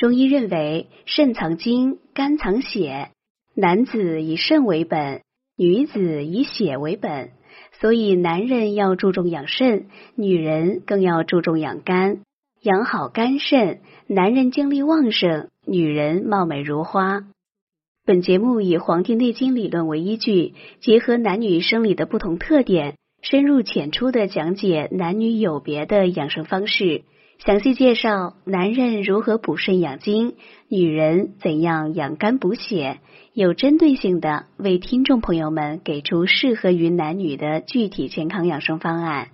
中医认为，肾藏精，肝藏血，男子以肾为本，女子以血为本，所以男人要注重养肾，女人更要注重养肝。养好肝肾，男人精力旺盛，女人貌美如花。本节目以《黄帝内经》理论为依据，结合男女生理的不同特点，深入浅出的讲解男女有别的养生方式，详细介绍男人如何补肾养精，女人怎样养肝补血，有针对性的为听众朋友们给出适合于男女的具体健康养生方案。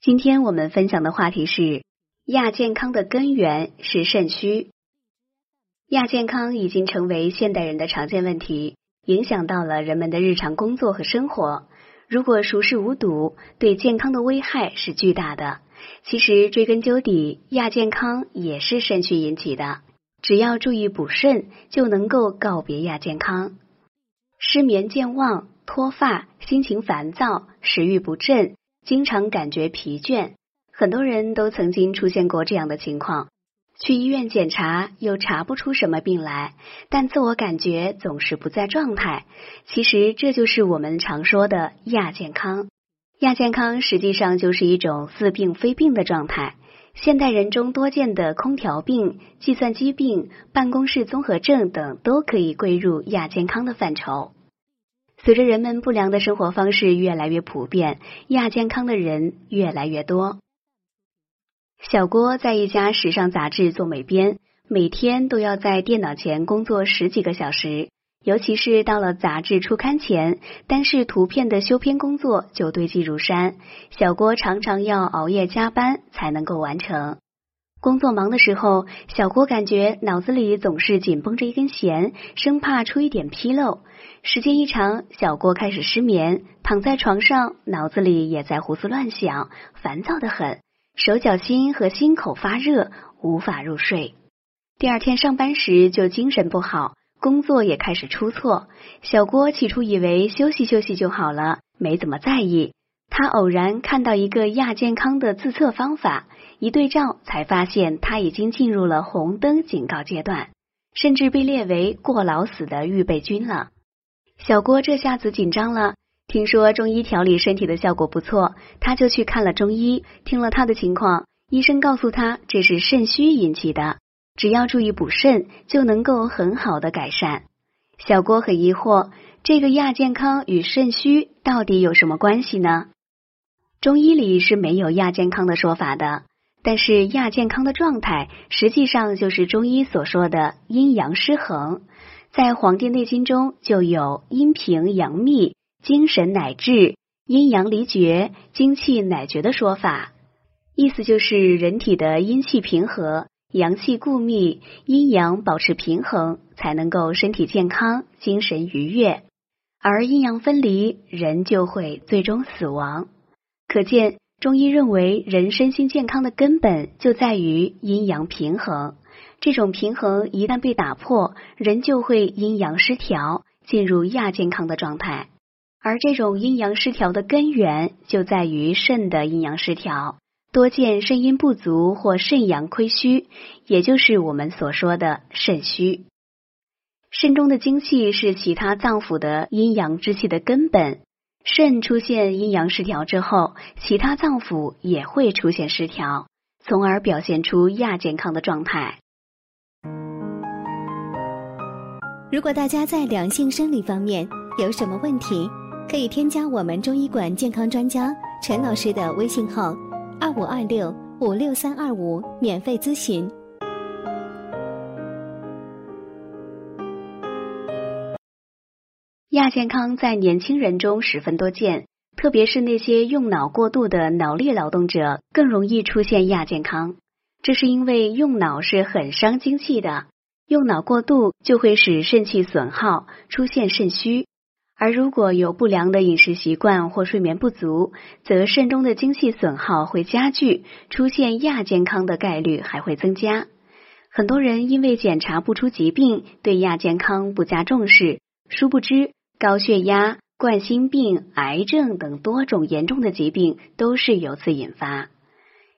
今天我们分享的话题是亚健康的根源是肾虚。亚健康已经成为现代人的常见问题，影响到了人们的日常工作和生活。如果熟视无睹，对健康的危害是巨大的。其实追根究底，亚健康也是肾虚引起的。只要注意补肾，就能够告别亚健康。失眠、健忘、脱发、心情烦躁、食欲不振，经常感觉疲倦，很多人都曾经出现过这样的情况。去医院检查又查不出什么病来，但自我感觉总是不在状态。其实这就是我们常说的亚健康。亚健康实际上就是一种似病非病的状态。现代人中多见的空调病、计算机病、办公室综合症等，都可以归入亚健康的范畴。随着人们不良的生活方式越来越普遍，亚健康的人越来越多。小郭在一家时尚杂志做美编，每天都要在电脑前工作十几个小时，尤其是到了杂志出刊前，单是图片的修编工作就堆积如山。小郭常常要熬夜加班才能够完成。工作忙的时候，小郭感觉脑子里总是紧绷着一根弦，生怕出一点纰漏。时间一长，小郭开始失眠，躺在床上，脑子里也在胡思乱想，烦躁的很。手脚心和心口发热，无法入睡。第二天上班时就精神不好，工作也开始出错。小郭起初以为休息休息就好了，没怎么在意。他偶然看到一个亚健康的自测方法，一对照才发现他已经进入了红灯警告阶段，甚至被列为过劳死的预备军了。小郭这下子紧张了。听说中医调理身体的效果不错，他就去看了中医。听了他的情况，医生告诉他这是肾虚引起的，只要注意补肾，就能够很好的改善。小郭很疑惑，这个亚健康与肾虚到底有什么关系呢？中医里是没有亚健康的说法的，但是亚健康的状态实际上就是中医所说的阴阳失衡。在《黄帝内经》中就有阴平阳秘。精神乃至阴阳离绝，精气乃绝的说法，意思就是人体的阴气平和，阳气固密，阴阳保持平衡，才能够身体健康，精神愉悦。而阴阳分离，人就会最终死亡。可见，中医认为人身心健康的根本就在于阴阳平衡。这种平衡一旦被打破，人就会阴阳失调，进入亚健康的状态。而这种阴阳失调的根源就在于肾的阴阳失调，多见肾阴不足或肾阳亏虚，也就是我们所说的肾虚。肾中的精气是其他脏腑的阴阳之气的根本，肾出现阴阳失调之后，其他脏腑也会出现失调，从而表现出亚健康的状态。如果大家在良性生理方面有什么问题，可以添加我们中医馆健康专家陈老师的微信号：二五二六五六三二五，免费咨询。亚健康在年轻人中十分多见，特别是那些用脑过度的脑力劳动者，更容易出现亚健康。这是因为用脑是很伤精气的，用脑过度就会使肾气损耗，出现肾虚。而如果有不良的饮食习惯或睡眠不足，则肾中的精气损耗会加剧，出现亚健康的概率还会增加。很多人因为检查不出疾病，对亚健康不加重视，殊不知高血压、冠心病、癌症等多种严重的疾病都是由此引发。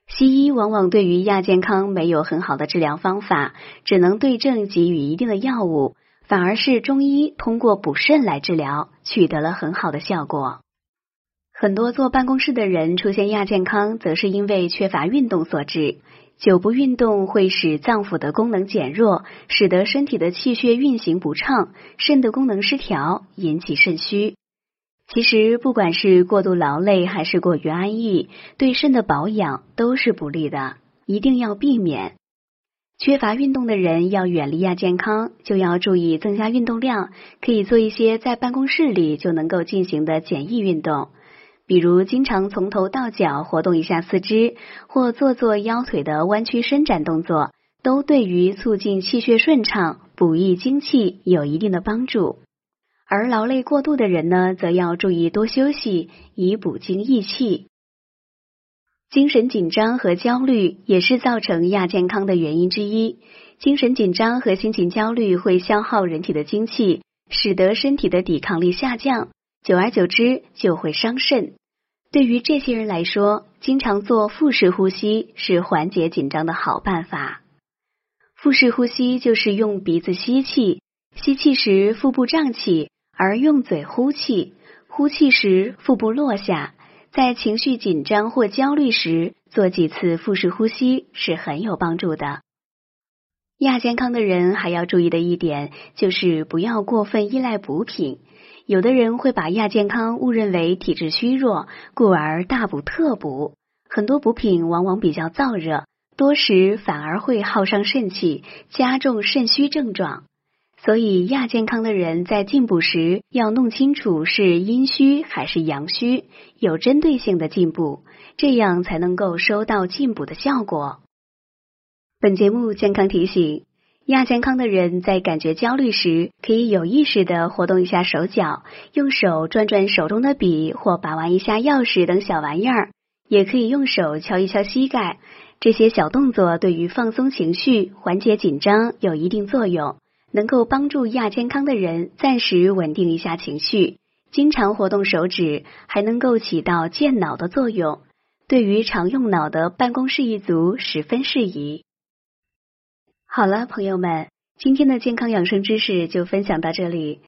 西医往往对于亚健康没有很好的治疗方法，只能对症给予一定的药物，反而是中医通过补肾来治疗，取得了很好的效果。很多坐办公室的人出现亚健康，则是因为缺乏运动所致。久不运动会使脏腑的功能减弱，使得身体的气血运行不畅，肾的功能失调，引起肾虚。其实，不管是过度劳累还是过于安逸，对肾的保养都是不利的，一定要避免。缺乏运动的人要远离亚健康，就要注意增加运动量，可以做一些在办公室里就能够进行的简易运动，比如经常从头到脚活动一下四肢，或做做腰腿的弯曲伸展动作，都对于促进气血顺畅、补益精气有一定的帮助。而劳累过度的人呢，则要注意多休息，以补精益气。精神紧张和焦虑也是造成亚健康的原因之一。精神紧张和心情焦虑会消耗人体的精气，使得身体的抵抗力下降，久而久之就会伤肾。对于这些人来说，经常做腹式呼吸是缓解紧张的好办法。腹式呼吸就是用鼻子吸气，吸气时腹部胀起。而用嘴呼气，呼气时腹部落下，在情绪紧张或焦虑时做几次腹式呼吸是很有帮助的。亚健康的人还要注意的一点就是不要过分依赖补品，有的人会把亚健康误认为体质虚弱，故而大补特补，很多补品往往比较燥热，多时反而会耗伤肾气，加重肾虚症状。所以亚健康的人在进补时要弄清楚是阴虚还是阳虚，有针对性的进补，这样才能够收到进补的效果。本节目健康提醒：亚健康的人在感觉焦虑时，可以有意识的活动一下手脚，用手转转手中的笔或把玩一下钥匙等小玩意儿，也可以用手敲一敲膝盖。这些小动作对于放松情绪、缓解紧张有一定作用。能够帮助亚健康的人暂时稳定一下情绪，经常活动手指还能够起到健脑的作用，对于常用脑的办公室一族十分适宜。好了，朋友们，今天的健康养生知识就分享到这里。